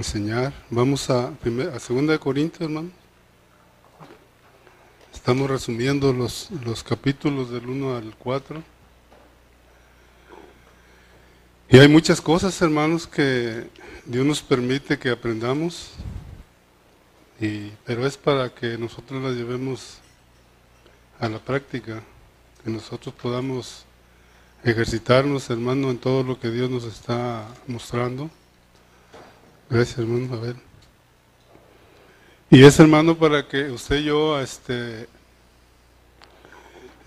enseñar. Vamos a, a segunda de Corintios, hermano. Estamos resumiendo los, los capítulos del 1 al 4. Y hay muchas cosas, hermanos, que Dios nos permite que aprendamos, y, pero es para que nosotros las llevemos a la práctica, que nosotros podamos ejercitarnos, hermano, en todo lo que Dios nos está mostrando. Gracias, hermano. A ver. Y es, hermano, para que usted y yo este,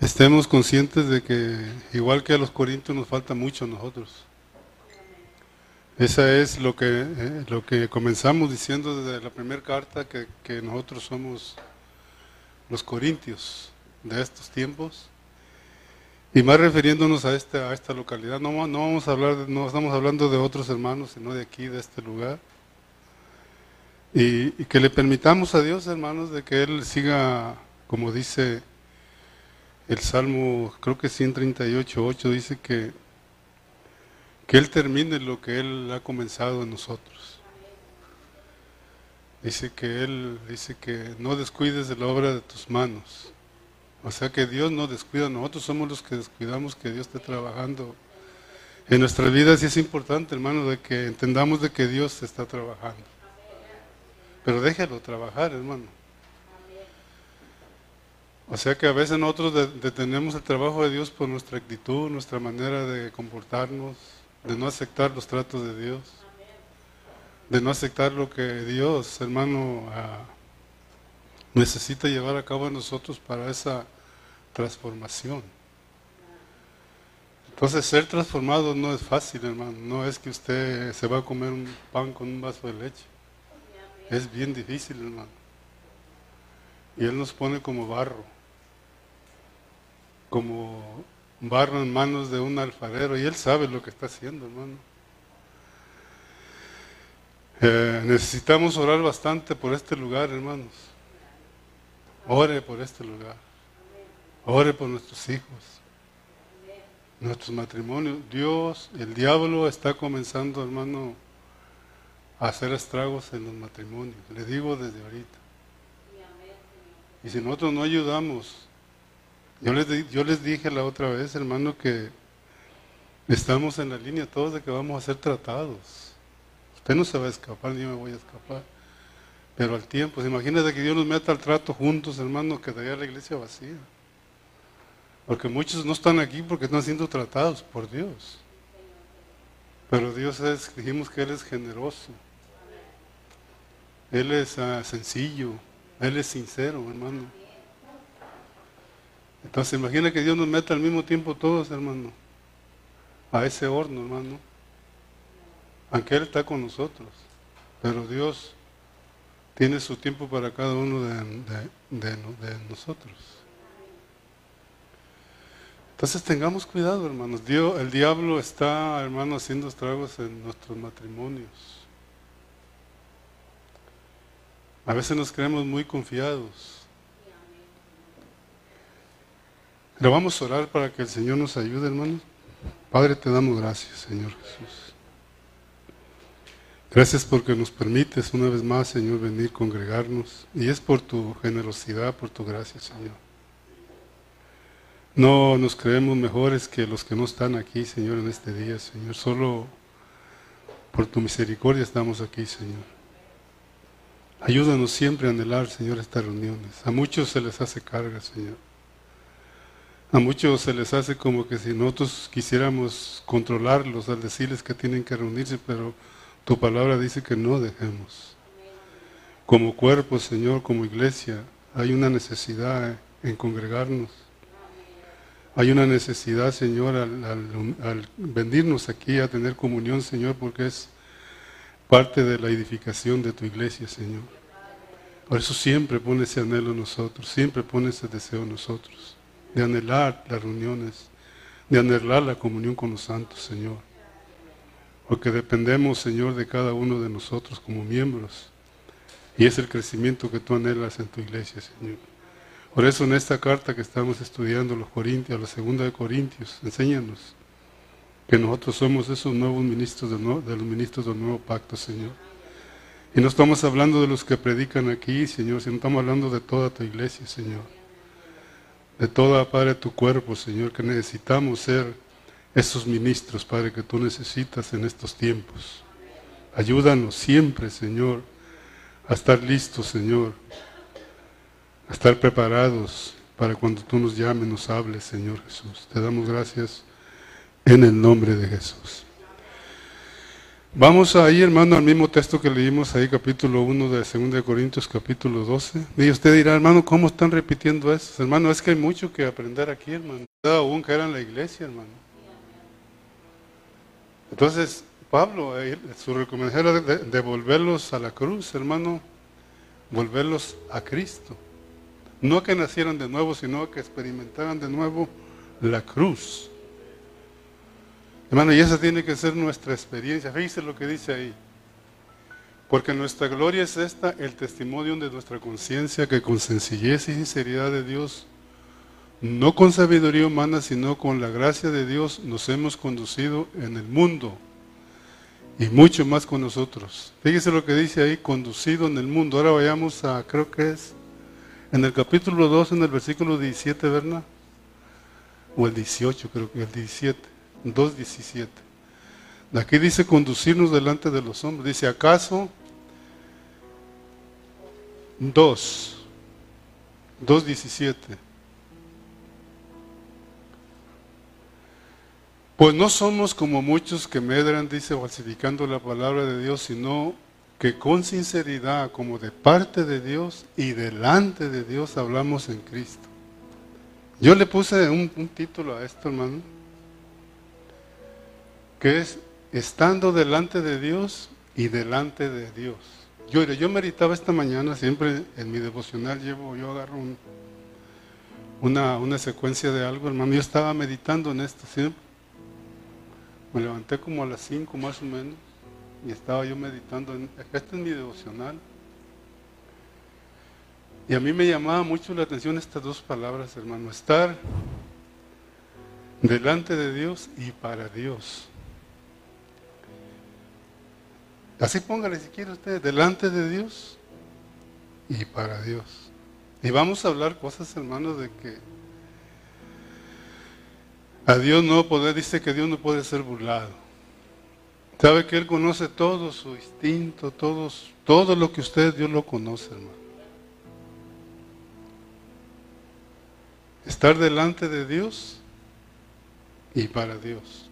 estemos conscientes de que, igual que a los corintios, nos falta mucho a nosotros. Esa es lo que, eh, lo que comenzamos diciendo desde la primera carta, que, que, nosotros somos los corintios de estos tiempos. Y más refiriéndonos a, este, a esta localidad, no, no, vamos a hablar, no estamos hablando de otros hermanos, sino de aquí, de este lugar. Y, y que le permitamos a Dios, hermanos, de que Él siga, como dice el Salmo, creo que 138, 8, dice que que Él termine lo que Él ha comenzado en nosotros. Dice que Él dice que no descuides de la obra de tus manos. O sea que Dios no descuida, nosotros somos los que descuidamos que Dios esté trabajando en nuestras vidas y es importante, hermano, de que entendamos de que Dios está trabajando. Pero déjelo trabajar, hermano. O sea que a veces nosotros detenemos el trabajo de Dios por nuestra actitud, nuestra manera de comportarnos, de no aceptar los tratos de Dios, de no aceptar lo que Dios, hermano, ah, necesita llevar a cabo en nosotros para esa transformación. Entonces ser transformado no es fácil, hermano, no es que usted se va a comer un pan con un vaso de leche. Es bien difícil, hermano. Y Él nos pone como barro, como barro en manos de un alfarero y él sabe lo que está haciendo, hermano. Eh, necesitamos orar bastante por este lugar, hermanos. Ore por este lugar. Ore por nuestros hijos. Nuestros matrimonios. Dios, el diablo está comenzando, hermano, hacer estragos en los matrimonios. Le digo desde ahorita. Y si nosotros no ayudamos yo les, yo les dije la otra vez, hermano, que estamos en la línea todos de que vamos a ser tratados. Usted no se va a escapar, ni me voy a escapar. Pero al tiempo, imagínate que Dios nos meta al trato juntos, hermano, que quedaría la iglesia vacía. Porque muchos no están aquí porque están siendo tratados por Dios. Pero Dios es, dijimos que Él es generoso. Él es ah, sencillo. Él es sincero, hermano. Entonces imagina que Dios nos meta al mismo tiempo todos, hermano, a ese horno, hermano. Aunque Él está con nosotros, pero Dios tiene su tiempo para cada uno de, nosotros. Entonces tengamos cuidado, hermanos. Dios, el diablo está, hermano, haciendo estragos en nuestros matrimonios. A veces nos creemos muy confiados. Pero vamos a orar para que el Señor nos ayude, hermanos. Padre, te damos gracias, Señor Jesús. Gracias porque nos permites una vez más, Señor, venir, congregarnos. Y es por tu generosidad, por tu gracia, Señor. No nos creemos mejores que los que no están aquí, Señor, en este día, Señor. Solo por tu misericordia estamos aquí, Señor. Ayúdanos siempre a anhelar, Señor, estas reuniones. A muchos se les hace carga, Señor. A muchos se les hace como que si nosotros quisiéramos controlarlos al decirles que tienen que reunirse, pero tu palabra dice que no dejemos. Como cuerpo, Señor, como iglesia, hay una necesidad en congregarnos. Hay una necesidad, Señor, al, venirnos aquí a tener comunión, Señor, porque es parte de la edificación de tu iglesia, Señor. Por eso siempre pone ese anhelo en nosotros, siempre pone ese deseo en nosotros de anhelar las reuniones, de anhelar la comunión con los santos, Señor. Porque dependemos, Señor, de cada uno de nosotros como miembros. Y es el crecimiento que tú anhelas en tu iglesia, Señor. Por eso en esta carta que estamos estudiando los Corintios, la segunda de Corintios, enséñanos que nosotros somos esos nuevos ministros de los ministros del nuevo pacto, Señor. Y no estamos hablando de los que predican aquí, Señor, sino estamos hablando de toda tu iglesia, Señor. De toda, Padre, tu cuerpo, Señor, que necesitamos ser esos ministros, Padre, que tú necesitas en estos tiempos. Ayúdanos siempre, Señor, a estar listos, Señor, a estar preparados para cuando tú nos llames, nos hables, Señor Jesús. Te damos gracias en el nombre de Jesús. Vamos ahí, hermano, al mismo texto que leímos ahí, capítulo 1 de 2 Corintios, capítulo 12. Y usted dirá, hermano, ¿cómo están repitiendo eso? Hermano, es que hay mucho que aprender aquí, hermano. Aún que era en la iglesia, hermano. Entonces, Pablo, su recomendación era devolverlos a la cruz, hermano, volverlos a Cristo. No que nacieran de nuevo, sino que experimentaran de nuevo la cruz. Hermano, y esa tiene que ser nuestra experiencia. Fíjese lo que dice ahí. Porque nuestra gloria es esta, el testimonio de nuestra conciencia, que con sencillez y sinceridad de Dios, no con sabiduría humana, sino con la gracia de Dios, nos hemos conducido en el mundo. Y mucho más con nosotros. Fíjese lo que dice ahí, conducido en el mundo. Ahora vayamos a, creo que es, en el capítulo 2, en el versículo 17, ¿verdad? O el 18, creo que el 17. 2.17. Aquí dice conducirnos delante de los hombres. Dice, ¿acaso? 2. 2.17. Pues no somos como muchos que medran, dice, falsificando la palabra de Dios, sino que con sinceridad, como de parte de Dios y delante de Dios, hablamos en Cristo. Yo le puse un, título a esto, hermano que es estando delante de Dios y delante de Dios. Yo, yo meditaba esta mañana, siempre en mi devocional llevo, yo agarro una, una secuencia de algo, hermano. Yo estaba meditando en esto siempre. Me levanté como a las 5 más o menos y estaba yo meditando. En, este es mi devocional. Y a mí me llamaba mucho la atención estas dos palabras, hermano. Estar delante de Dios y para Dios. Así póngale si quiere usted, delante de Dios y para Dios. Y vamos a hablar cosas, hermanos, de que a Dios no poder, dice que Dios no puede ser burlado. Sabe que Él conoce todo su instinto, todo lo que usted, Dios lo conoce, hermano. Estar delante de Dios y para Dios.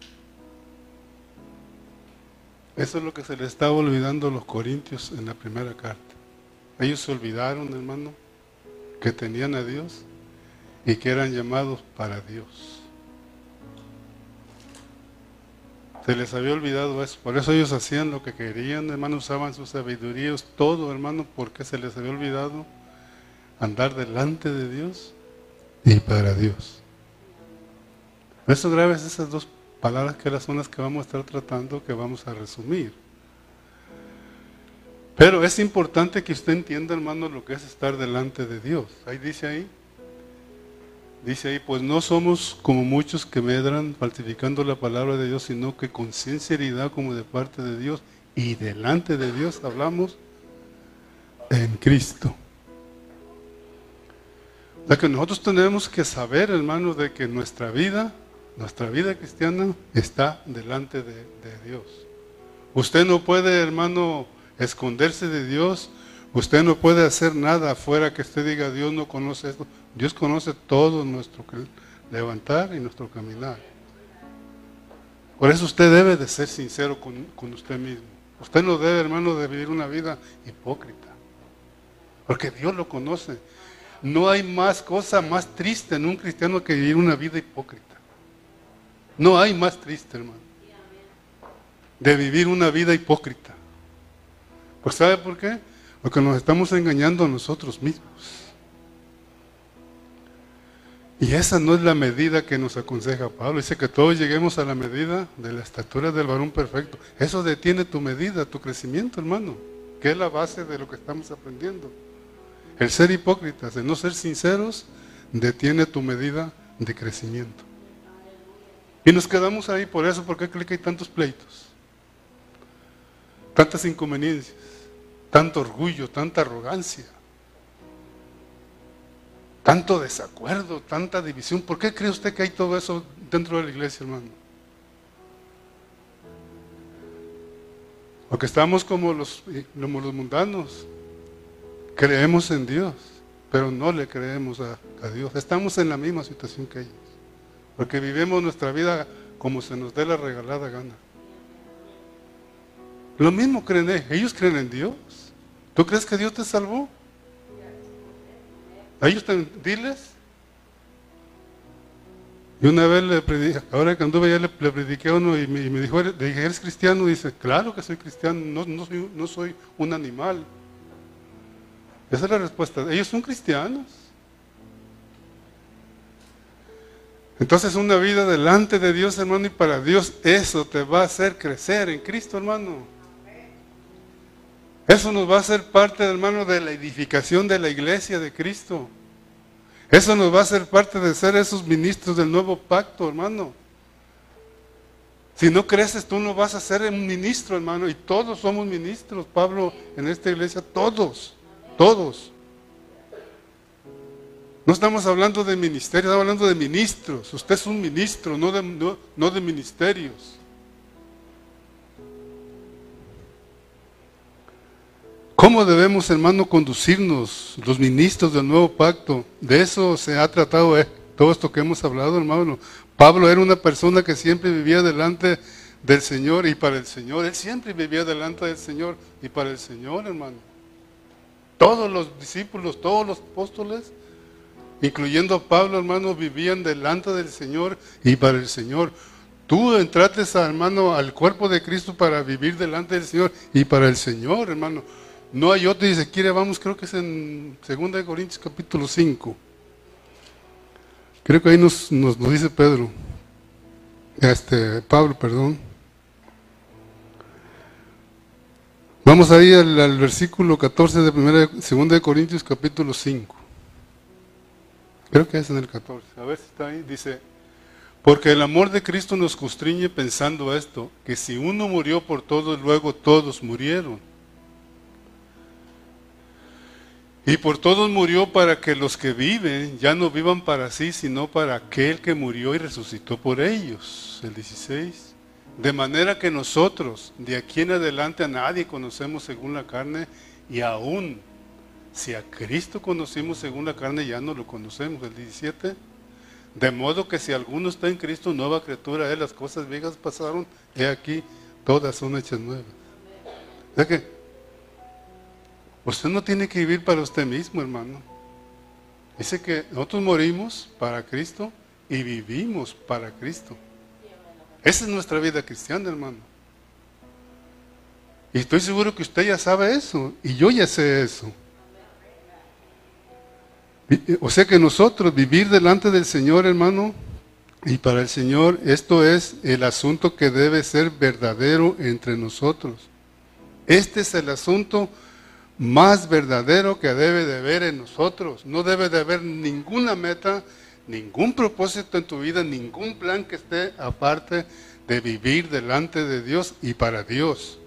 Eso es lo que se le estaba olvidando a los corintios en la primera carta. Ellos se olvidaron, hermano, que tenían a Dios y que eran llamados para Dios. Se les había olvidado eso. Por eso ellos hacían lo que querían, hermano, usaban sus sabidurías, todo, hermano, porque se les había olvidado andar delante de Dios y para Dios. Eso grave es esas dos palabras que son las que vamos a estar tratando, que vamos a resumir. Pero es importante que usted entienda, hermano, lo que es estar delante de Dios. Ahí dice ahí, dice ahí, pues no somos como muchos que medran falsificando la palabra de Dios, sino que con sinceridad como de parte de Dios y delante de Dios hablamos en Cristo. O sea que nosotros tenemos que saber, hermano, de que nuestra vida nuestra vida cristiana está delante de, Dios. Usted no puede, hermano, esconderse de Dios. Usted no puede hacer nada afuera que usted diga, Dios no conoce esto. Dios conoce todo nuestro levantar y nuestro caminar. Por eso usted debe de ser sincero con, con usted mismo. Usted no debe, hermano, de vivir una vida hipócrita. Porque Dios lo conoce. No hay más cosa más triste en un cristiano que vivir una vida hipócrita. No hay más triste, hermano, de vivir una vida hipócrita. Pues ¿sabe por qué? Porque nos estamos engañando a nosotros mismos. Y esa no es la medida que nos aconseja Pablo. Dice que todos lleguemos a la medida de la estatura del varón perfecto. Eso detiene tu medida, tu crecimiento, hermano, que es la base de lo que estamos aprendiendo. El ser hipócritas, el no ser sinceros, detiene tu medida de crecimiento. Y nos quedamos ahí por eso, porque creo que hay tantos pleitos, tantas inconveniencias. tanto orgullo, tanta arrogancia, tanto desacuerdo, tanta división. ¿Por qué cree usted que hay todo eso dentro de la iglesia, hermano? Porque estamos como los, como los mundanos. Creemos en Dios, pero no le creemos a, a Dios. Estamos en la misma situación que ellos. Porque vivimos nuestra vida como se nos dé la regalada gana. Lo mismo creen ellos. Ellos creen en Dios. ¿Tú crees que Dios te salvó? A ellos te, diles. Y una vez le prediqué, ahora que anduve ya le, prediqué a uno y me, dijo, ¿eres cristiano? Y dice, claro que soy cristiano, no, no, soy, no soy un animal. Esa es la respuesta. Ellos son cristianos. Entonces una vida delante de Dios, hermano, y para Dios, eso te va a hacer crecer en Cristo, hermano. Eso nos va a hacer parte, hermano, de la edificación de la iglesia de Cristo. Eso nos va a hacer parte de ser esos ministros del nuevo pacto, hermano. Si no creces, tú no vas a ser un ministro, hermano. Y todos somos ministros, Pablo, en esta iglesia, todos, todos. No estamos hablando de ministerio, estamos hablando de ministros. Usted es un ministro, no de, no, de ministerios. ¿Cómo debemos, hermano, conducirnos los ministros del nuevo pacto? De eso se ha tratado eh, todo esto que hemos hablado, hermano. Pablo era una persona que siempre vivía delante del Señor y para el Señor. Él siempre vivía delante del Señor y para el Señor, hermano. Todos los discípulos, todos los apóstoles incluyendo Pablo, hermano, vivían delante del Señor y para el Señor. Tú entraste, hermano, al cuerpo de Cristo para vivir delante del Señor y para el Señor, hermano. No hay otro, dice, quiere, vamos, creo que es en 2 Corintios capítulo 5. Creo que ahí nos, nos, dice Pedro, este, Pablo, perdón. Vamos ahí al, al versículo 14 de 2 de Corintios capítulo 5. Creo que es en el 14. A ver si está ahí. Dice, porque el amor de Cristo nos constriñe pensando esto, que si uno murió por todos, luego todos murieron. Y por todos murió para que los que viven ya no vivan para sí, sino para aquel que murió y resucitó por ellos. El 16. De manera que nosotros, de aquí en adelante, a nadie conocemos según la carne y aún si a Cristo conocimos según la carne, ya no lo conocemos. El 17. De modo que si alguno está en Cristo, nueva criatura es, las cosas viejas pasaron, he aquí, todas son hechas nuevas. ¿De qué? Usted no tiene que vivir para usted mismo, hermano. Dice que nosotros morimos para Cristo y vivimos para Cristo. Esa es nuestra vida cristiana, hermano. Y estoy seguro que usted ya sabe eso, y yo ya sé eso. O sea que nosotros vivir delante del Señor, hermano, y para el Señor, esto es el asunto que debe ser verdadero entre nosotros. Este es el asunto más verdadero que debe de haber en nosotros. No debe de haber ninguna meta, ningún propósito en tu vida, ningún plan que esté aparte de vivir delante de Dios y para Dios.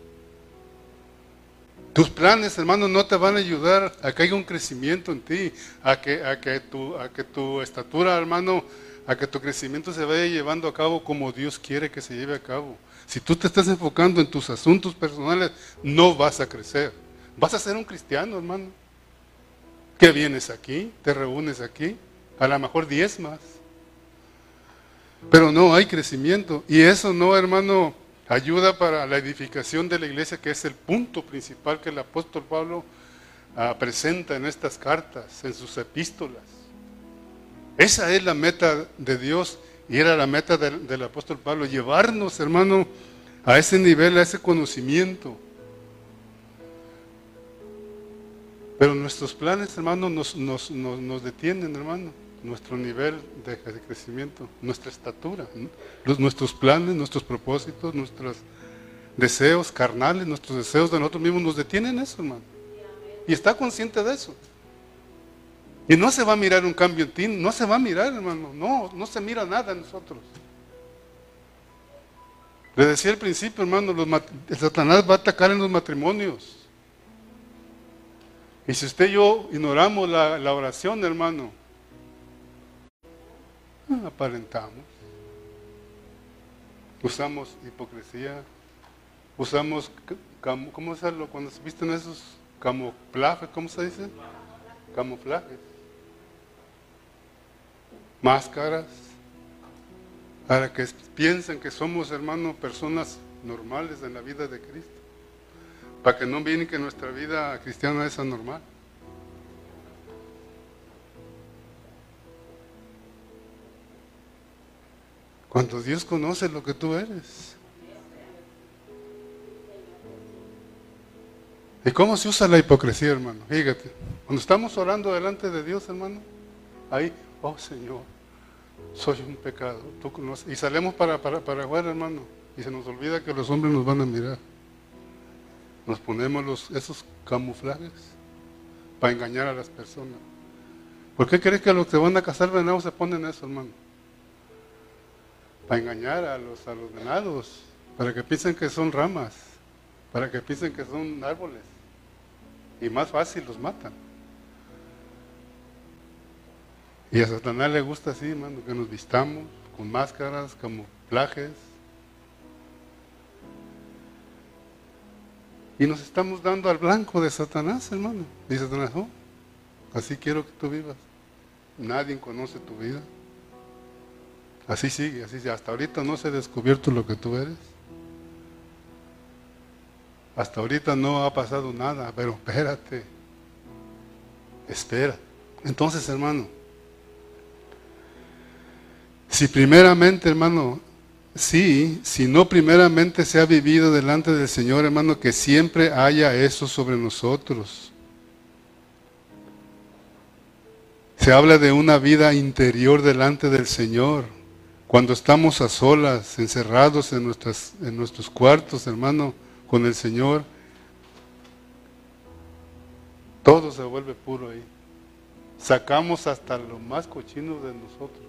Tus planes, hermano, no te van a ayudar a que haya un crecimiento en ti, a que, tu, a que tu estatura, hermano, a que tu crecimiento se vaya llevando a cabo como Dios quiere que se lleve a cabo. Si tú te estás enfocando en tus asuntos personales, no vas a crecer. Vas a ser un cristiano, hermano. Que vienes aquí, te reúnes aquí, a lo mejor diez más. Pero no hay crecimiento. Y eso no, hermano, ayuda para la edificación de la iglesia, que es el punto principal que el apóstol Pablo ah, presenta en estas cartas, en sus epístolas. Esa es la meta de Dios y era la meta del, apóstol Pablo, llevarnos, hermano, a ese nivel, a ese conocimiento. Pero nuestros planes, hermano, nos, nos, nos detienen, hermano nuestro nivel de, crecimiento, nuestra estatura, nuestros planes, nuestros propósitos, nuestros deseos carnales, nuestros deseos de nosotros mismos nos detienen eso, hermano. Y está consciente de eso. Y no se va a mirar un cambio en ti, no se va a mirar, hermano, no, no se mira nada en nosotros. Le decía al principio, hermano, el Satanás va a atacar en los matrimonios. Y si usted y yo ignoramos la, oración, hermano, aparentamos. Usamos hipocresía, usamos, ¿cómo lo cuando se visten esos camuflajes? ¿Cómo se dice? Camuflajes. Máscaras. Para que piensen que somos, hermano, personas normales en la vida de Cristo. Para que no viene que nuestra vida cristiana es anormal. Cuando Dios conoce lo que tú eres. ¿Y cómo se usa la hipocresía, hermano? Fíjate, cuando estamos orando delante de Dios, hermano, ahí, oh Señor, soy un pecado. Y salimos para, para, para afuera, hermano, y se nos olvida que los hombres nos van a mirar. Nos ponemos los, esos camuflajes para engañar a las personas. ¿Por qué crees que los que van a cazar venados se ponen eso, hermano? para engañar a los, a los venados, para que piensen que son ramas, para que piensen que son árboles. Y más fácil los matan. Y a Satanás le gusta así, hermano, que nos vistamos con máscaras, camuflajes. Y nos estamos dando al blanco de Satanás, hermano. Dice Satanás, oh, así quiero que tú vivas. Nadie conoce tu vida. Así sigue, así sigue. Hasta ahorita no se ha descubierto lo que tú eres. Hasta ahorita no ha pasado nada, pero espérate. Espera. Entonces, hermano, si primeramente, hermano, sí, si no primeramente se ha vivido delante del Señor, hermano, que siempre haya eso sobre nosotros. Se habla de una vida interior delante del Señor. Cuando estamos a solas, encerrados en, nuestras, en nuestros cuartos, hermano, con el Señor, todo se vuelve puro ahí. Sacamos hasta lo más cochino de nosotros.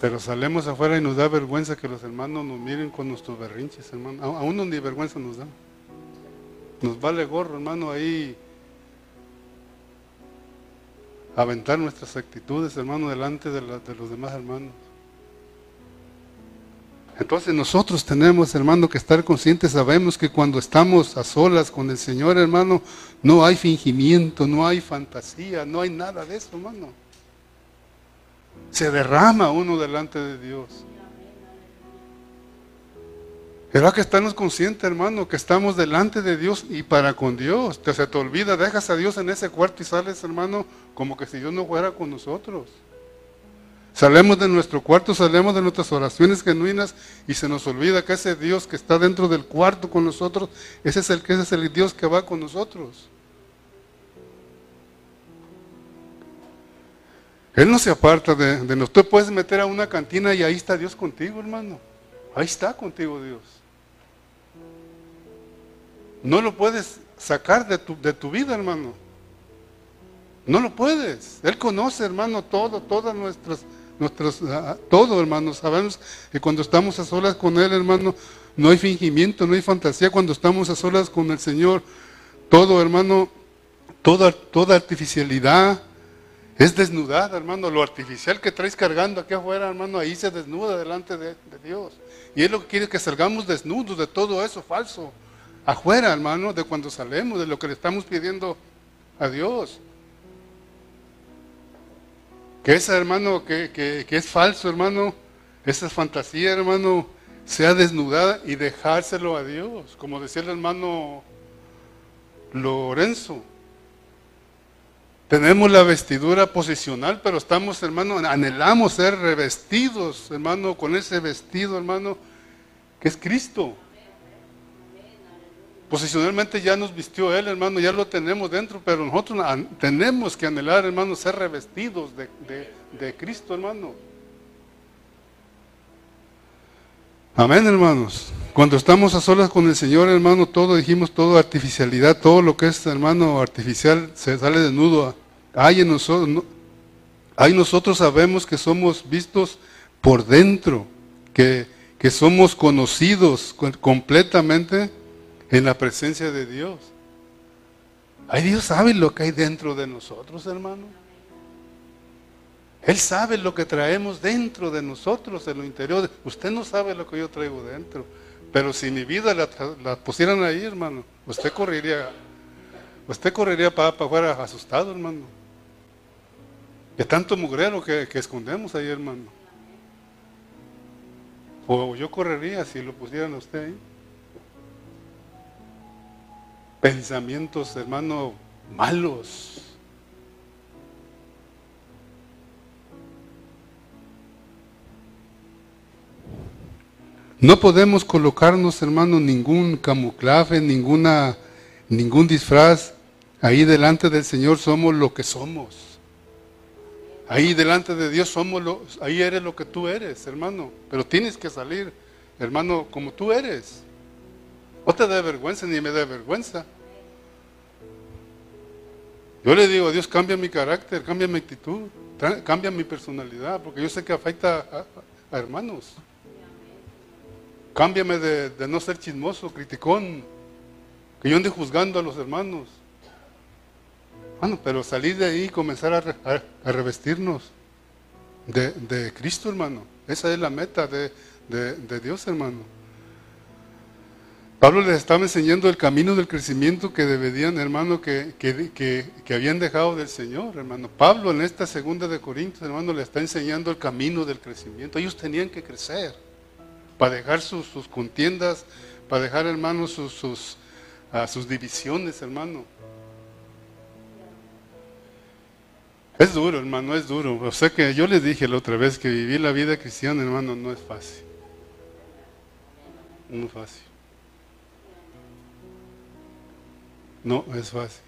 Pero salemos afuera y nos da vergüenza que los hermanos nos miren con nuestros berrinches, hermano. A uno ni vergüenza nos da. Nos vale gorro, hermano, ahí aventar nuestras actitudes, hermano, delante de, los demás hermanos. Entonces nosotros tenemos, hermano, que estar conscientes, sabemos que cuando estamos a solas con el Señor, hermano, no hay fingimiento, no hay fantasía, no hay nada de eso, hermano. Se derrama uno delante de Dios. Pero que estamos conscientes, hermano, que estamos delante de Dios y para con Dios. Te, se te olvida, dejas a Dios en ese cuarto y sales, hermano, como que si Dios no fuera con nosotros. Salemos de nuestro cuarto, salemos de nuestras oraciones genuinas y se nos olvida que ese Dios que está dentro del cuarto con nosotros, ese es el, ese es el Dios que va con nosotros. Él no se aparta de, nosotros. Tú puedes meter a una cantina y ahí está Dios contigo, hermano. Ahí está contigo Dios. No lo puedes sacar de tu, vida, hermano. No lo puedes. Él conoce, hermano, todo, todas nuestras, nuestras, ah, todo, hermano. Sabemos que cuando estamos a solas con Él, hermano, no hay fingimiento, no hay fantasía. Cuando estamos a solas con el Señor, todo, hermano, toda, toda artificialidad es desnudada, hermano. Lo artificial que traes cargando aquí afuera, hermano, ahí se desnuda delante de, Dios. Y Él lo que quiere que salgamos desnudos de todo eso falso afuera, hermano, de cuando salemos, de lo que le estamos pidiendo a Dios. Que ese hermano que, que, es falso, hermano, esa fantasía, hermano, sea desnudada y dejárselo a Dios. Como decía el hermano Lorenzo. Tenemos la vestidura posicional, pero estamos, hermano, anhelamos ser revestidos, hermano, con ese vestido, hermano, que es Cristo. Posicionalmente ya nos vistió Él, hermano, ya lo tenemos dentro, pero nosotros tenemos que anhelar, hermano, ser revestidos de, Cristo, hermano. Amén, hermanos. Cuando estamos a solas con el Señor, hermano, todo dijimos, todo artificialidad, todo lo que es, hermano, artificial, se sale desnudo. Hay en nosotros, hay nosotros sabemos que somos vistos por dentro, que, que somos conocidos completamente en la presencia de Dios. Ay, Dios sabe lo que hay dentro de nosotros, hermano. Él sabe lo que traemos dentro de nosotros, en lo interior. Usted no sabe lo que yo traigo dentro. Pero si mi vida la, pusieran ahí, hermano, usted correría, usted correría para, para afuera asustado, hermano. De tanto mugrero que, que escondemos ahí, hermano. O yo correría si lo pusieran a usted ahí. Pensamientos, hermano, malos No podemos colocarnos, hermano, ningún camuflaje, ninguna, ningún disfraz. Ahí delante del Señor somos lo que somos. Ahí delante de Dios somos lo, ahí eres lo que tú eres, hermano. Pero tienes que salir, hermano, como tú eres. No te da vergüenza ni me da vergüenza. Yo le digo, Dios, cambia mi carácter, cambia mi actitud, cambia mi personalidad, porque yo sé que afecta a hermanos. Cámbiame de, no ser chismoso, criticón, que yo ande juzgando a los hermanos. Bueno, pero salir de ahí y comenzar a, revestirnos de, Cristo, hermano. Esa es la meta de, Dios, hermano. Pablo les estaba enseñando el camino del crecimiento que deberían, hermano, que, que, habían dejado del Señor, hermano. Pablo en esta segunda de Corintios, hermano, le está enseñando el camino del crecimiento. Ellos tenían que crecer para dejar sus, contiendas, para dejar, hermano, sus, sus, ah, sus divisiones, hermano. Es duro, hermano, es duro. O sea que yo les dije la otra vez que vivir la vida cristiana, hermano, no es fácil. No es fácil. No es fácil.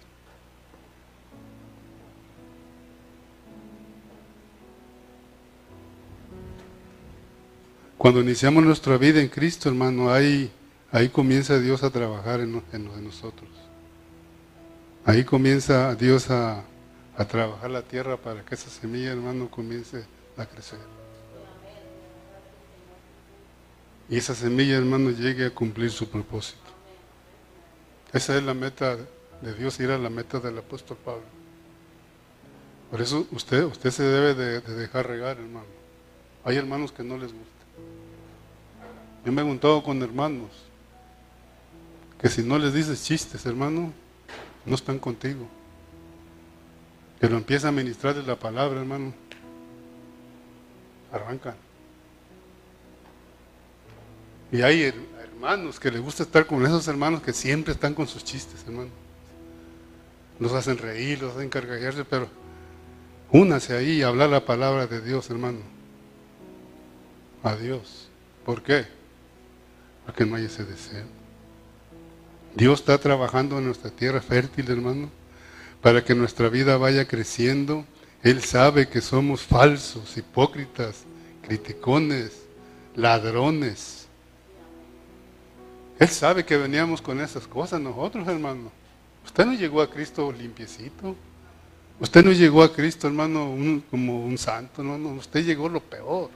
Cuando iniciamos nuestra vida en Cristo, hermano, ahí, ahí comienza Dios a trabajar en, en de nosotros. Ahí comienza Dios a, a trabajar la tierra para que esa semilla, hermano, comience a crecer. Y esa semilla, hermano, llegue a cumplir su propósito. Esa es la meta de Dios, ir a la meta del apóstol Pablo. Por eso usted, usted se debe de, de dejar regar, hermano. Hay hermanos que no les gusta. Yo me he juntado con hermanos que si no les dices chistes, hermano, no están contigo. Lo empieza a ministrarles la palabra, hermano. Arrancan. Y hay hermanos que les gusta estar con esos hermanos que siempre están con sus chistes, hermano. Los hacen reír, los hacen cargallarse, pero únase ahí y hablar la palabra de Dios, hermano. A Dios. ¿Por qué? Que no hay ese deseo. Dios está trabajando en nuestra tierra fértil, hermano, para que nuestra vida vaya creciendo. Él sabe que somos falsos, hipócritas, criticones, ladrones. Él sabe que veníamos con esas cosas nosotros, hermano. Usted no llegó a Cristo limpiecito. Usted no llegó a Cristo, hermano, como un santo. No, no, usted llegó lo peor.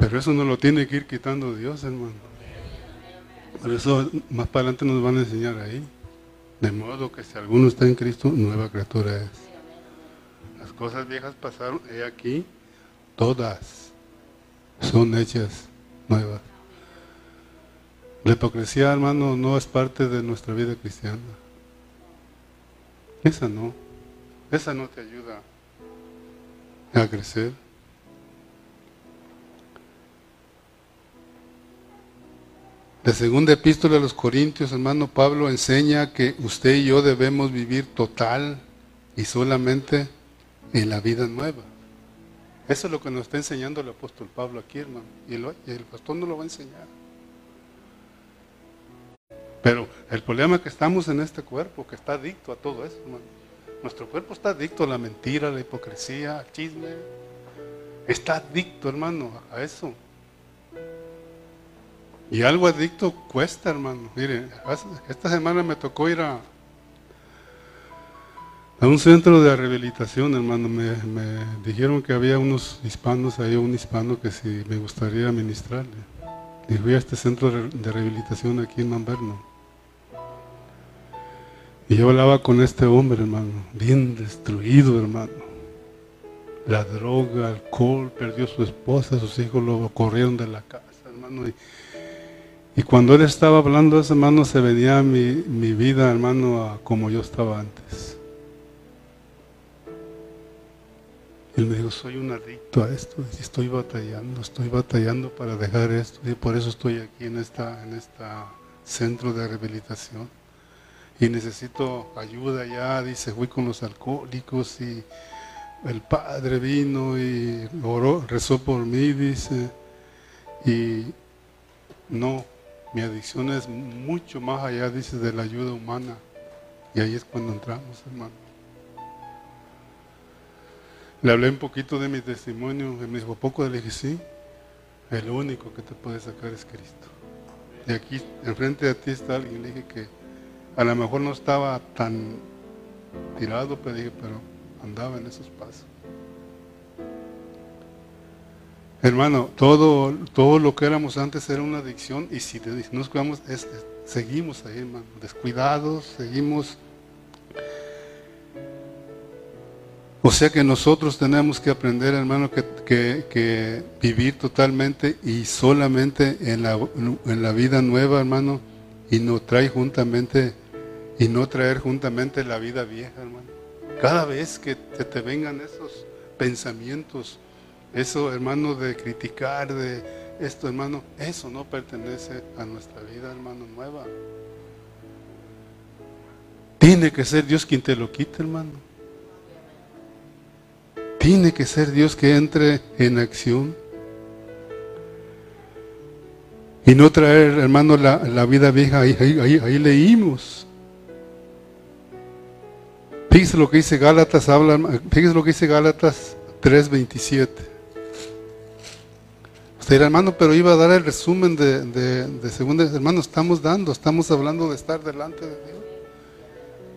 Pero eso no lo tiene que ir quitando Dios, hermano. Por eso más para adelante nos van a enseñar ahí. De modo que si alguno está en Cristo, nueva criatura es. Las cosas viejas pasaron, he aquí, todas son hechas nuevas. La hipocresía, hermano, no es parte de nuestra vida cristiana. Esa no. Esa no te ayuda a crecer. La segunda epístola a los Corintios, hermano Pablo, enseña que usted y yo debemos vivir total y solamente en la vida nueva. Eso es lo que nos está enseñando el apóstol Pablo aquí, hermano. Y el, pastor no lo va a enseñar. Pero el problema es que estamos en este cuerpo que está adicto a todo eso, hermano. Nuestro cuerpo está adicto a la mentira, a la hipocresía, al chisme. Está adicto, hermano, a eso. Y algo adicto cuesta, hermano. Mire, esta semana me tocó ir a, un centro de rehabilitación, hermano. Me, dijeron que había unos hispanos ahí, un hispano que si me gustaría ministrarle. Y fui a este centro de rehabilitación aquí en Manverno. Y yo hablaba con este hombre, hermano, bien destruido, hermano. La droga, alcohol, perdió su esposa, sus hijos lo corrieron de la casa, hermano. Cuando él estaba hablando eso, hermano, se venía mi, mi vida, hermano, a como yo estaba antes. Él me dijo, soy un adicto a esto, y estoy batallando, estoy batallando para dejar esto, y por eso estoy aquí en esta, en esta centro de rehabilitación. Y necesito ayuda ya, dice, fui con los alcohólicos y el padre vino y oró, rezó por mí, dice, y no, mi adicción es mucho más allá, dice, de la ayuda humana. Y ahí es cuando entramos, hermano. Le hablé un poquito de mi testimonio, y me dijo, ¿poco? Le dije, sí, el único que te puede sacar es Cristo. Y aquí, enfrente de ti está alguien, le dije que a lo mejor no estaba tan tirado, pero dije, pero andaba en esos pasos. Hermano, todo, todo lo que éramos antes era una adicción y si nos cuidamos, seguimos ahí, hermano, descuidados, seguimos O sea que nosotros tenemos que aprender, hermano, que, vivir totalmente y solamente en la, en la, vida nueva, hermano, y no traer juntamente, y no traer juntamente la vida vieja, hermano. Cada vez que te vengan esos pensamientos, eso, hermano, de criticar, de esto, hermano, eso no pertenece a nuestra vida, hermano, nueva. Tiene que ser Dios quien te lo quite, hermano. Tiene que ser Dios que entre en acción. Y no traer, hermano, la, vida vieja. Ahí, ahí, leímos. Fíjese lo que dice Gálatas, habla, fíjese lo que dice Gálatas 3.27. Hermano, pero iba a dar el resumen de, de, de segunda. Hermano, estamos dando, estamos hablando de estar delante de Dios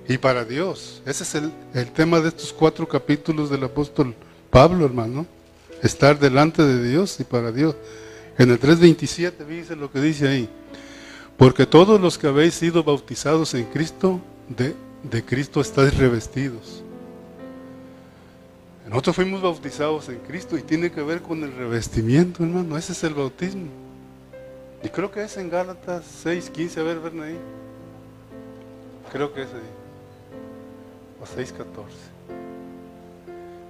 y para Dios. Ese es el, tema de estos cuatro capítulos del apóstol Pablo, hermano. Estar delante de Dios y para Dios. En el 3.27 dice lo que dice ahí. Porque todos los que habéis sido bautizados en Cristo, de, de Cristo estáis revestidos. Nosotros fuimos bautizados en Cristo y tiene que ver con el revestimiento, hermano. Ese es el bautismo. Y creo que es en Gálatas 6.15. A ver, ven ahí. Creo que es ahí. 6.14.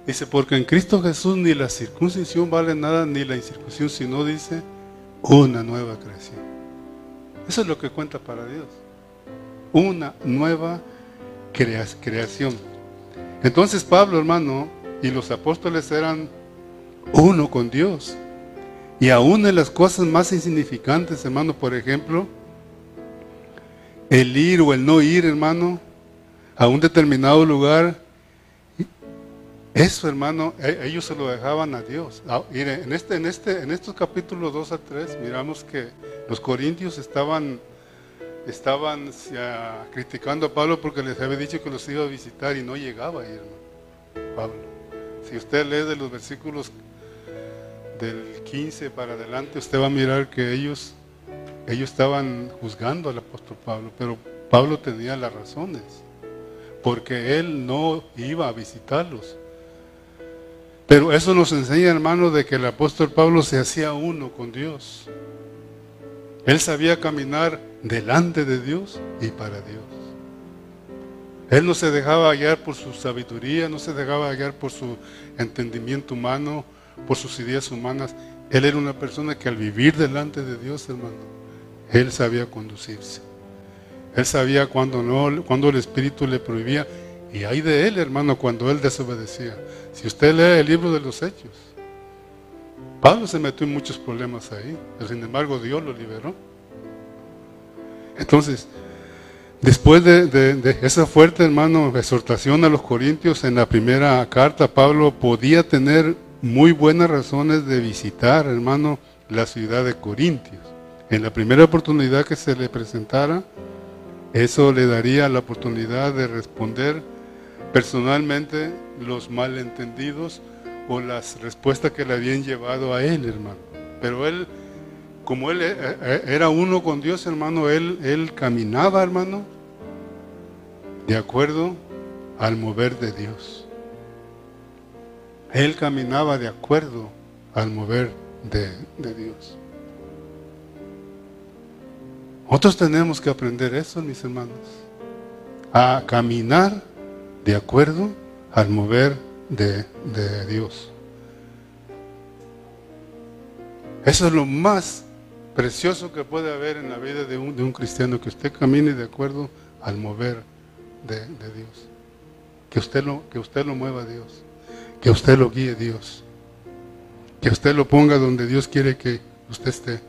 Dice, porque en Cristo Jesús ni la circuncisión vale nada, ni la incircuncisión, sino dice, una nueva creación. Eso es lo que cuenta para Dios. Una nueva creación. Entonces Pablo, hermano, y los apóstoles eran uno con Dios. Y aún en las cosas más insignificantes, hermano, por ejemplo, el ir o el no ir, hermano, a un determinado lugar, eso hermano, e, ellos se lo dejaban a Dios. Ah, en, este, en, este, en estos capítulos 2 a 3 miramos que los corintios estaban, estaban criticando a Pablo porque les había dicho que los iba a visitar y no llegaba ahí, hermano. Pablo. Si usted lee de los versículos del 15 para adelante, usted va a mirar que ellos, ellos estaban juzgando al apóstol Pablo, pero Pablo tenía las razones porque él no iba a visitarlos. Pero eso nos enseña, hermano, de que el apóstol Pablo se hacía uno con Dios. Él sabía caminar delante de Dios y para Dios. Él no se dejaba hallar por su sabiduría, no se dejaba hallar por su entendimiento humano, por sus ideas humanas. Él era una persona que al vivir delante de Dios, hermano, él sabía conducirse. Él sabía cuando, no, cuando el Espíritu le prohibía. Y hay de él, hermano, cuando él desobedecía. Si usted lee el libro de los Hechos, Pablo se metió en muchos problemas ahí, pero sin embargo Dios lo liberó. Entonces, después de, esa fuerte, hermano, exhortación a los corintios en la primera carta, Pablo podía tener muy buenas razones de visitar, hermano, la ciudad de Corintios. En la primera oportunidad que se le presentara, eso le daría la oportunidad de responder personalmente los malentendidos o las respuestas que le habían llevado a él, hermano. Pero él como él eh, eh, era uno con Dios, hermano, él, caminaba, hermano, de acuerdo al mover de Dios. Él caminaba de acuerdo al mover de, de Dios. Nosotros tenemos que aprender eso, mis hermanos, a caminar de acuerdo al mover de, de Dios. Eso es lo más precioso que puede haber en la vida de un, de un cristiano, que usted camine de acuerdo al mover de, de Dios. Que usted, lo, que usted lo mueva Dios. Que usted lo guíe Dios. Que usted lo ponga donde Dios quiere que usted esté.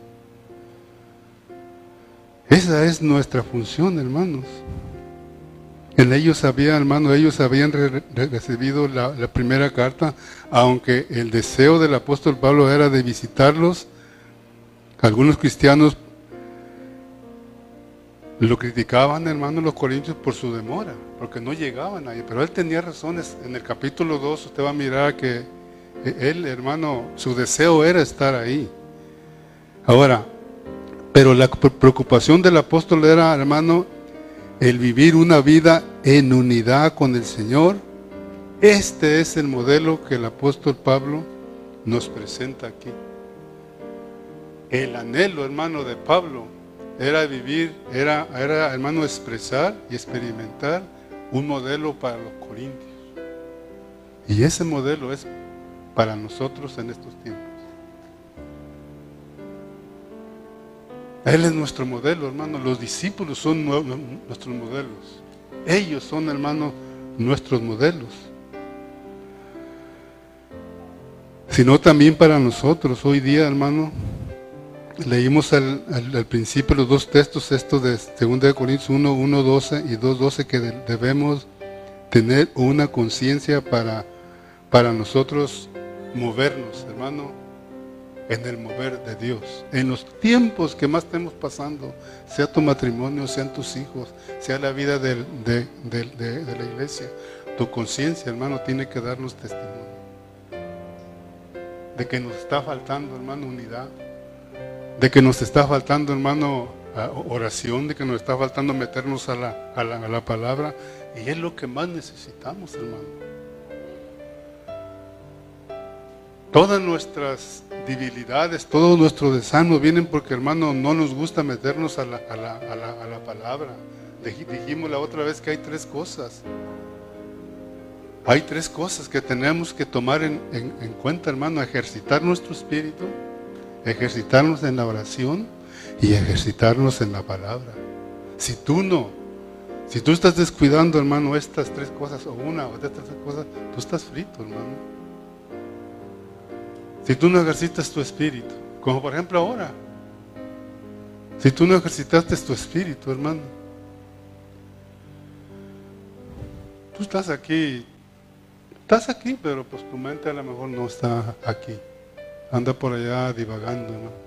Esa es nuestra función, hermanos. En ellos había, hermano, ellos habían re recibido la, primera carta, aunque el deseo del apóstol Pablo era de visitarlos. Algunos cristianos lo criticaban, hermano, los corintios por su demora, porque no llegaban ahí. Pero él tenía razones. En el capítulo 2 usted va a mirar que él, hermano, su deseo era estar ahí. Ahora, pero la preocupación del apóstol era, hermano, el vivir una vida en unidad con el Señor. Este es el modelo que el apóstol Pablo nos presenta aquí. El anhelo, hermano, de Pablo era vivir, era, era, hermano, expresar y experimentar un modelo para los corintios. Y ese modelo es para nosotros en estos tiempos. Él es nuestro modelo, hermano. Los discípulos son nuestros modelos. Ellos son, hermano, nuestros modelos. Sino también para nosotros. Hoy día, hermano, leímos al, al, principio los dos textos, estos de 2 Corintios 1, 1, 12 y 2, 12, que de, debemos tener una conciencia para, para nosotros movernos, hermano, en el mover de Dios. En los tiempos que más estemos pasando, sea tu matrimonio, sean tus hijos, sea la vida de, de, de la iglesia, tu conciencia, hermano, tiene que darnos testimonio. De que nos está faltando, hermano, unidad de que nos está faltando, hermano, oración, de que nos está faltando meternos a la, a la, a la palabra. Y es lo que más necesitamos, hermano. Todas nuestras debilidades, todos nuestros desánimos vienen porque, hermano, no nos gusta meternos a la, a la, a la, a la palabra. Dijimos la otra vez que hay tres cosas. Hay tres cosas que tenemos que tomar en, en, en cuenta, hermano. Ejercitar nuestro espíritu, ejercitarnos en la oración y ejercitarnos en la palabra. Si tú no, si tú estás descuidando, hermano, estas tres cosas, o una o estas tres cosas, tú estás frito, hermano. Si tú no ejercitas tu espíritu, como por ejemplo ahora, si tú no ejercitaste tu espíritu, hermano, tú estás aquí, estás aquí, pero pues tu mente a lo mejor no está aquí anda por allá divagando, ¿no?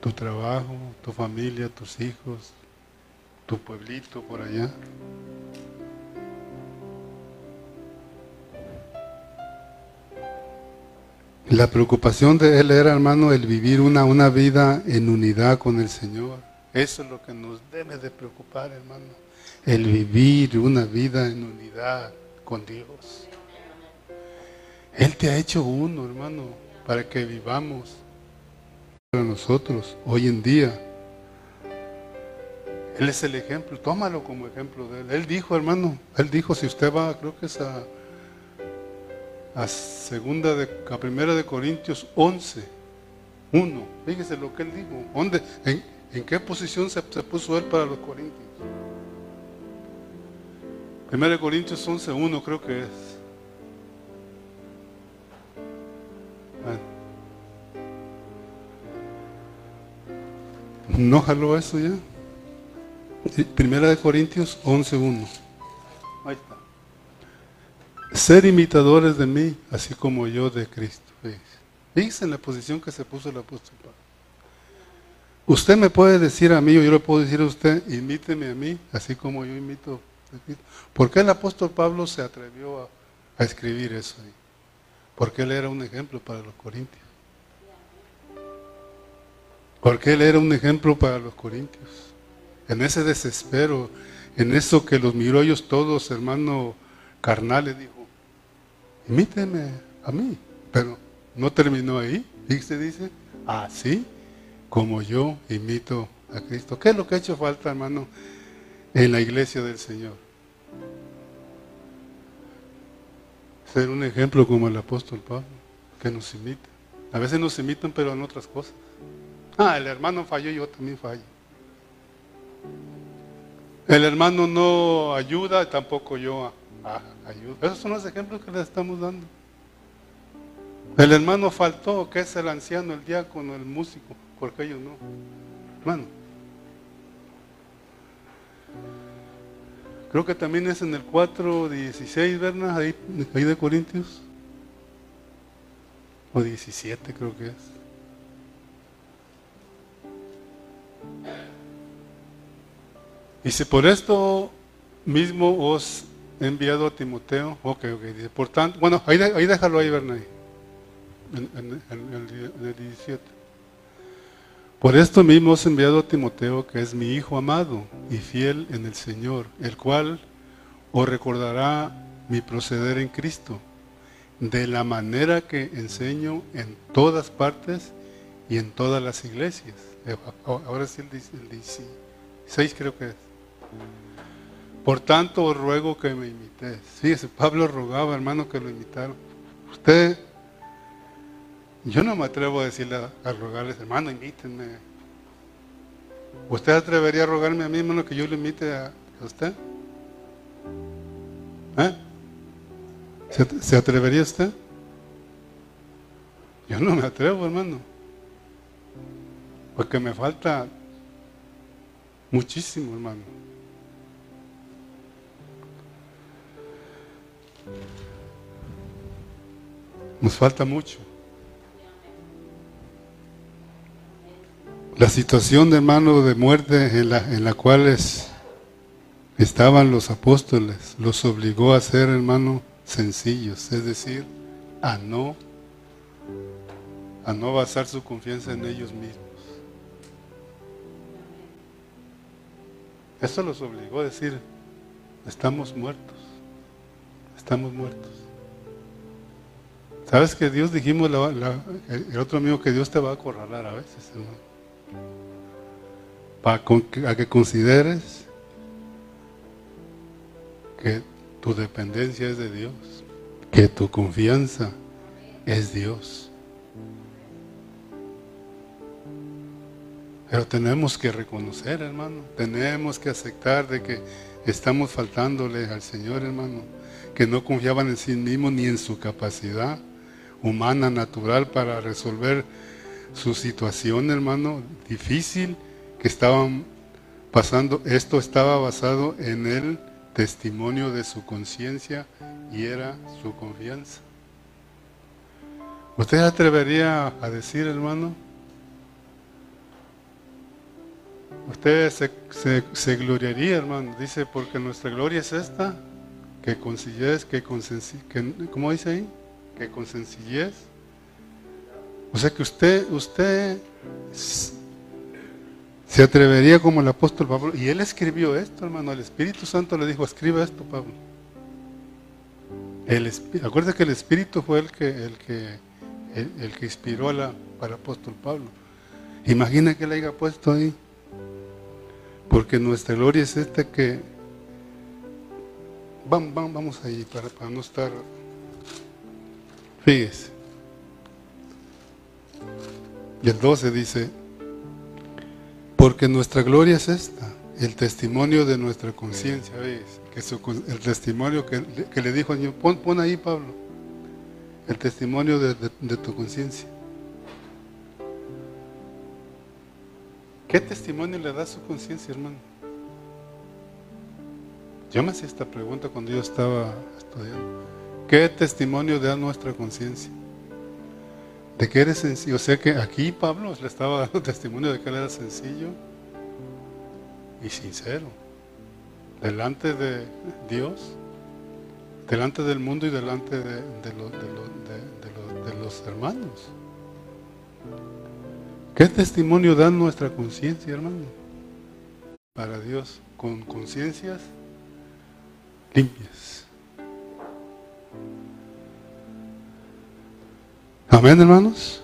Tu trabajo, tu familia, tus hijos, tu pueblito por allá. La preocupación de él era, hermano, el vivir una, una vida en unidad con el Señor. Eso es lo que nos debe de preocupar, hermano. El vivir una vida en unidad con Dios. Él te ha hecho uno, hermano, para que vivamos para nosotros hoy en día. Él es el ejemplo, tómalo como ejemplo de él. Él dijo, hermano, él dijo, si usted va, creo que es a, a segunda de, primera de Corintios 11, 1. Fíjese lo que él dijo. ¿Dónde, en, en, qué posición se, se, puso él para los Corintios? Primera de Corintios 11, 1 creo que es. ¿No jaló eso ya? Primera de Corintios 11.1. Ahí está. Ser imitadores de mí, así como yo de Cristo. Fíjense en la posición que se puso el apóstol Pablo. Usted me puede decir a mí, o yo le puedo decir a usted, imíteme a mí, así como yo imito a Cristo. ¿Por qué el apóstol Pablo se atrevió a, a escribir eso ahí? Porque él era un ejemplo para los corintios. Porque él era un ejemplo para los corintios. En ese desespero, en eso que los miró ellos todos, hermano carnales, dijo, imíteme a mí. Pero no terminó ahí. se dice, así como yo imito a Cristo. ¿Qué es lo que ha hecho falta, hermano, en la iglesia del Señor? Ser un ejemplo como el apóstol Pablo, que nos imita. A veces nos imitan, pero en otras cosas. El hermano falló, yo también fallo. El hermano no ayuda, tampoco yo ayudo. Esos son los ejemplos que le estamos dando. El hermano faltó, que es el anciano, el diácono, el músico, porque ellos no. Hermano. Creo que también es en el 4.16, ¿verdad? Ahí, ahí de Corintios. O 17 creo que es. Dice, por esto mismo os he enviado a Timoteo. Ok, ok. Dice, por tanto, bueno, ahí, déjalo ahí, Bernay. En, en, en, el 17. Por esto mismo os he enviado a Timoteo, que es mi hijo amado y fiel en el Señor, el cual os recordará mi proceder en Cristo, de la manera que enseño en todas partes y en todas las iglesias. Eh, ahora sí el 16 creo que es. Por tanto os ruego que me imitéis. Fíjese, Pablo rogaba, hermano, que lo imitaran. Usted, yo no me atrevo a decirle a, rogarles, hermano, imítenme. ¿Usted atrevería a rogarme a mí, hermano, que yo le imite a, usted? ¿Eh? ¿Se, ¿Se atrevería usted? Yo no me atrevo, hermano. Porque me falta muchísimo, hermano. Nos falta mucho. La situación, de hermano, de muerte en la, en la cual estaban los apóstoles los obligó a ser, hermano, sencillos, es decir, a no, a no basar su confianza en ellos mismos. Eso los obligó a decir, estamos muertos, estamos muertos. ¿Sabes que Dios dijimos, el otro amigo, que Dios te va a acorralar a veces, hermano? Para que consideres que tu dependencia es de Dios, que tu confianza es Dios. Pero tenemos que reconocer, hermano, tenemos que aceptar de que estamos faltándole al Señor, hermano, que no confiaban en sí mismos ni en su capacidad humana, natural para resolver su situación, hermano, difícil que estaban pasando. Esto estaba basado en el testimonio de su conciencia y era su confianza. ¿Usted atrevería a decir, hermano? Usted se, gloriaría, hermano. Dice, porque nuestra gloria es esta, que con que con que, ¿cómo dice ahí? que con sencillez. O sea que usted, usted se atrevería como el apóstol Pablo. Y él escribió esto, hermano. El Espíritu Santo le dijo, escriba esto, Pablo. El, acuérdate que el Espíritu fue el que, el que, el, que inspiró a la, el apóstol Pablo. Imagina que le haya puesto ahí. Porque nuestra gloria es esta que... Vamos, vamos, vamos ahí para, para no estar Fíjese. Y el 12 dice, porque nuestra gloria es esta, el testimonio de nuestra conciencia, Que el testimonio que, le dijo al Señor, pon, ahí Pablo, el testimonio de, tu conciencia. ¿Qué testimonio le da su conciencia, hermano? Yo me hacía esta pregunta cuando yo estaba estudiando. ¿Qué testimonio da nuestra conciencia? De que eres sencillo. O sea que aquí Pablo le estaba dando testimonio de que él era sencillo y sincero. Delante de Dios, delante del mundo y delante de, los, hermanos. ¿Qué testimonio da nuestra conciencia, hermano? Para Dios, con conciencias limpias. Amén, hermanos.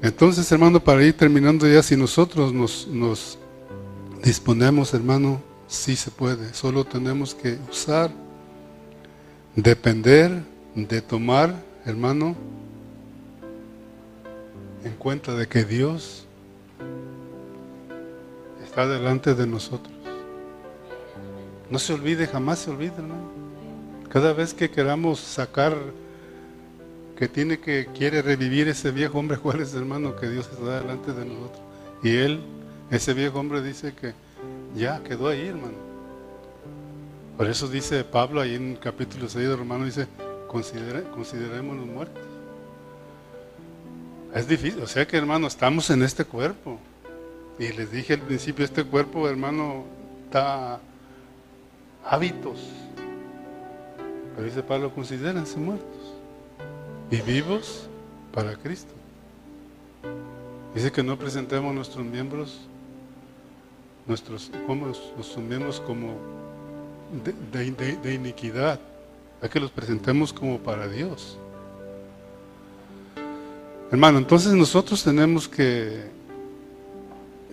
Entonces, hermano, para ir terminando ya, si nosotros nos, nos disponemos, hermano, sí se puede. Solo tenemos que usar, depender, de tomar, hermano, en cuenta de que Dios está delante de nosotros. No se olvide, jamás se olvide, hermano. Cada vez que queramos sacar que tiene que quiere revivir ese viejo hombre, ¿cuál es, hermano? Que Dios está delante de nosotros. Y él, ese viejo hombre dice que ya quedó ahí, hermano. Por eso dice Pablo ahí en el capítulo 6 de Romanos, dice, consideremos los muertos. Es difícil, o sea que hermano, estamos en este cuerpo. Y les dije al principio, este cuerpo, hermano, está hábitos. Pero dice Pablo, considérense muertos y vivos para Cristo. Dice que no presentemos nuestros miembros, nuestros, como, nuestros miembros como de, iniquidad, hay que los presentemos como para Dios. Hermano, entonces nosotros tenemos que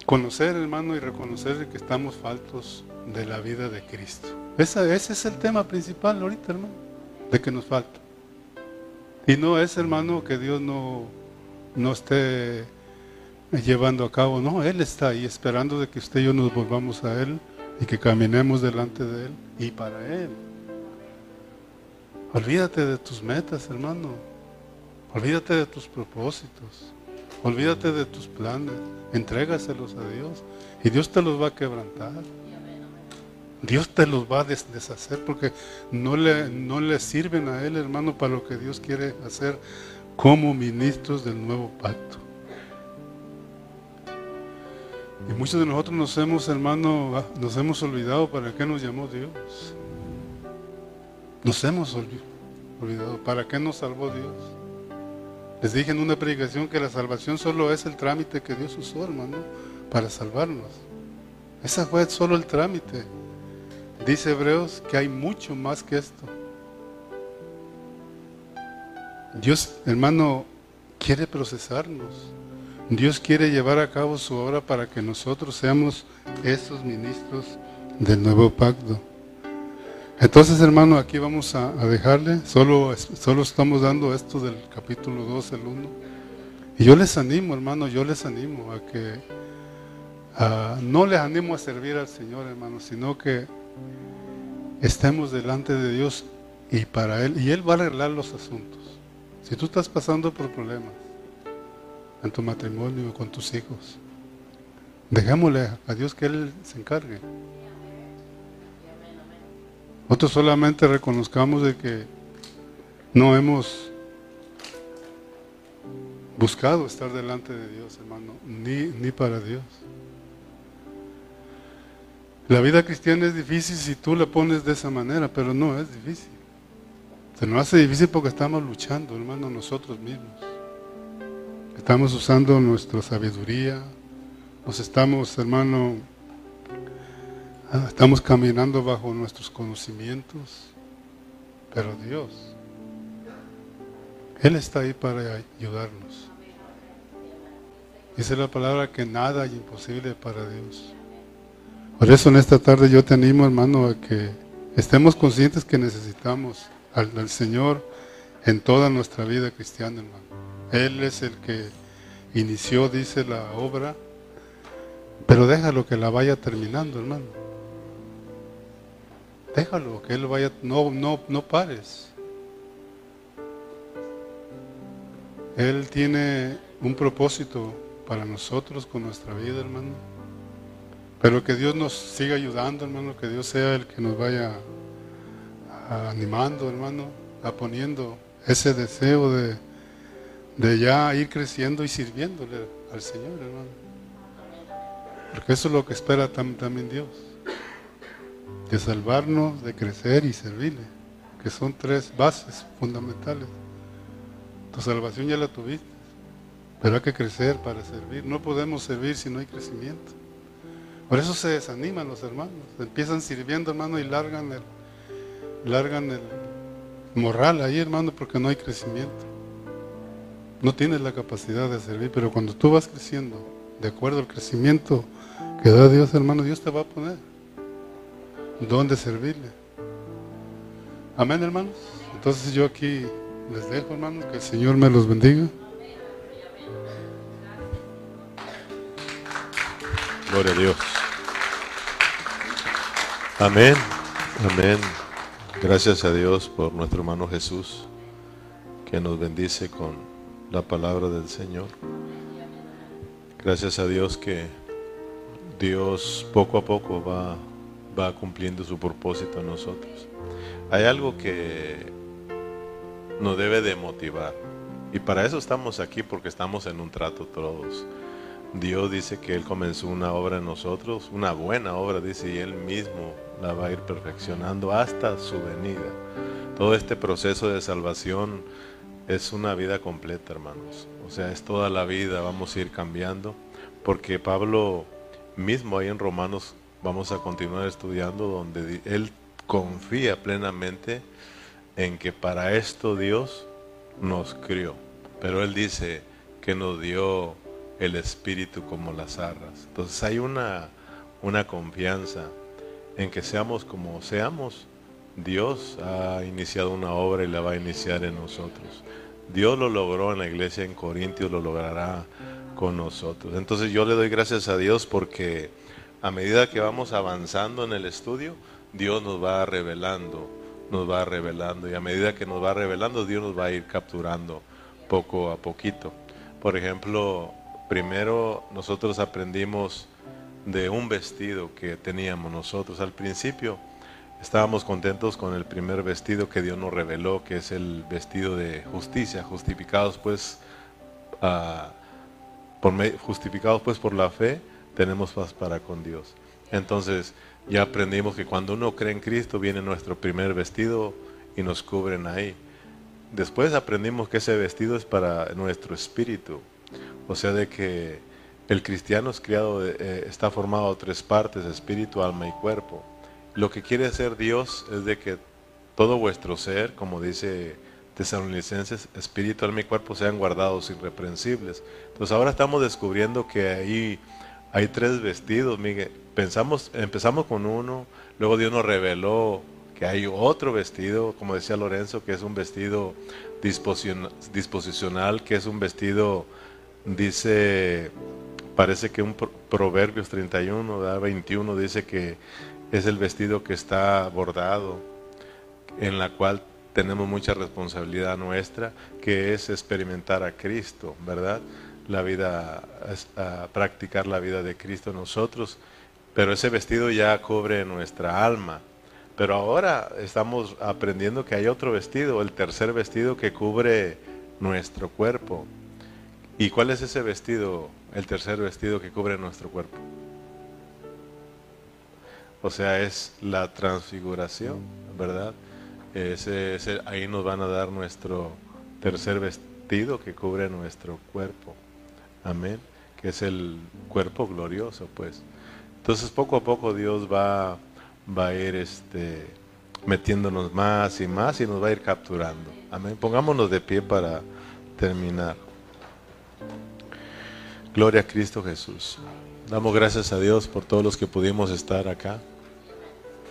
conocer, hermano, y reconocer que estamos faltos de la vida de Cristo. ese es el tema principal ahorita, hermano, de que nos falta. Y no es, hermano, que Dios no, no esté llevando a cabo, no, Él está ahí esperando de que usted y yo nos volvamos a Él y que caminemos delante de Él y para Él. Olvídate de tus metas, hermano. Olvídate de tus propósitos. Olvídate de tus planes. Entrégaselos a Dios. Y Dios te los va a quebrantar. Dios te los va a deshacer porque no le, no le sirven a Él, hermano, para lo que Dios quiere hacer como ministros del nuevo pacto. Y muchos de nosotros nos hemos, hermano, nos hemos olvidado para qué nos llamó Dios. Nos hemos olvidado. ¿Para qué nos salvó Dios? Les dije en una predicación que la salvación solo es el trámite que Dios usó, hermano, para salvarnos. Esa fue solo el trámite. Dice Hebreos que hay mucho más que esto. Dios, hermano, quiere procesarnos. Dios quiere llevar a cabo su obra para que nosotros seamos esos ministros del nuevo pacto. Entonces, hermano, aquí vamos a, dejarle. Solo, solo estamos dando esto del capítulo 2, el 1. Y yo les animo, hermano, yo les animo a que no les animo a servir al Señor, hermano, sino que estemos delante de Dios y para Él. Y Él va a arreglar los asuntos. Si tú estás pasando por problemas en tu matrimonio, con tus hijos, dejémosle a Dios que Él se encargue. Nosotros solamente reconozcamos de que no hemos buscado estar delante de Dios, hermano, ni, ni para Dios. La vida cristiana es difícil si tú la pones de esa manera, pero no es difícil. Se nos hace difícil porque estamos luchando, hermano, nosotros mismos. Estamos usando nuestra sabiduría, nos estamos, hermano, estamos caminando bajo nuestros conocimientos, pero Dios, Él está ahí para ayudarnos. Dice la palabra que nada hay imposible para Dios. Por eso en esta tarde yo te animo, hermano, a que estemos conscientes que necesitamos al, al Señor en toda nuestra vida cristiana, hermano. Él es el que inició, dice, la obra, pero déjalo que la vaya terminando, hermano. Déjalo, que Él vaya, no, no, no pares. Él tiene un propósito para nosotros con nuestra vida, hermano. Pero que Dios nos siga ayudando, hermano, que Dios sea el que nos vaya animando, hermano, a poniendo ese deseo de, de ya ir creciendo y sirviéndole al Señor, hermano. Porque eso es lo que espera también Dios de salvarnos, de crecer y servirle, que son tres bases fundamentales. Tu salvación ya la tuviste, Pero hay que crecer para servir. No podemos servir si no hay crecimiento. Por eso se desaniman los hermanos. Empiezan sirviendo, hermano, y largan el, largan el morral ahí, hermano, porque no hay crecimiento. No tienes la capacidad de servir, pero cuando tú vas creciendo, de acuerdo al crecimiento que da Dios, hermano, Dios te va a poner donde servirle. Amén, hermanos. Entonces yo aquí les dejo, hermanos, que el Señor me los bendiga. Gloria a Dios. Amén. Amén. Gracias a Dios por nuestro hermano Jesús, que nos bendice con la palabra del Señor. Gracias a Dios que Dios poco a poco va, va cumpliendo su propósito en nosotros. Hay algo que nos debe de motivar. Y para eso estamos aquí, porque estamos en un trato todos. Dios dice que Él comenzó una obra en nosotros, una buena obra, dice, y Él mismo la va a ir perfeccionando hasta su venida. Todo este proceso de salvación es una vida completa, hermanos. O sea, es toda la vida, vamos a ir cambiando, porque Pablo mismo ahí en Romanos vamos a continuar estudiando, donde él confía plenamente en que para esto Dios nos crió. Pero él dice que nos dio el Espíritu como las arras. Entonces hay una, una confianza en que seamos como seamos. Dios ha iniciado una obra y la va a iniciar en nosotros. Dios lo logró en la iglesia en Corintios, lo logrará con nosotros. Entonces yo le doy gracias a Dios porque a medida que vamos avanzando en el estudio, Dios nos va revelando, nos va revelando y a medida que nos va revelando, Dios nos va a ir capturando poco a poquito. Por ejemplo, Primero nosotros aprendimos de un vestido que teníamos nosotros. Al principio estábamos contentos con el primer vestido que Dios nos reveló, que es el vestido de justicia, justificados pues, ah, por, justificados pues por la fe, tenemos paz para con Dios. Entonces ya aprendimos que cuando uno cree en Cristo viene nuestro primer vestido y nos cubren ahí. Después aprendimos que ese vestido es para nuestro espíritu, o sea, de que el cristiano es criado, eh, está formado de tres partes, espíritu, alma y cuerpo. Lo que quiere hacer Dios es de que todo vuestro ser, como dice Tesalonicenses, espíritu, alma y cuerpo sean guardados irreprensibles. Entonces ahora estamos descubriendo que ahí hay tres vestidos, Miguel. Pensamos, empezamos con uno, luego Dios nos reveló que hay otro vestido, como decía Lorenzo, que es un vestido disposicional, que es un vestido dice, parece que un Proverbios 31, da 21, dice que es el vestido que está bordado, en la cual tenemos mucha responsabilidad nuestra, que es experimentar a Cristo, ¿verdad? La vida, a practicar la vida de Cristo nosotros, pero ese vestido ya cubre nuestra alma. Pero ahora estamos aprendiendo que hay otro vestido, el tercer vestido que cubre nuestro cuerpo. ¿Y cuál es ese vestido, el tercer vestido que cubre nuestro cuerpo? O sea, es la transfiguración, ¿verdad? Ese, ahí nos van a dar nuestro tercer vestido que cubre nuestro cuerpo. Amén. Que es el cuerpo glorioso, pues. Entonces, poco a poco Dios va, va a ir este, metiéndonos más y más y nos va a ir capturando. Amén. Pongámonos de pie para terminar. Gloria a Cristo Jesús. Damos gracias a Dios por todos los que pudimos estar acá.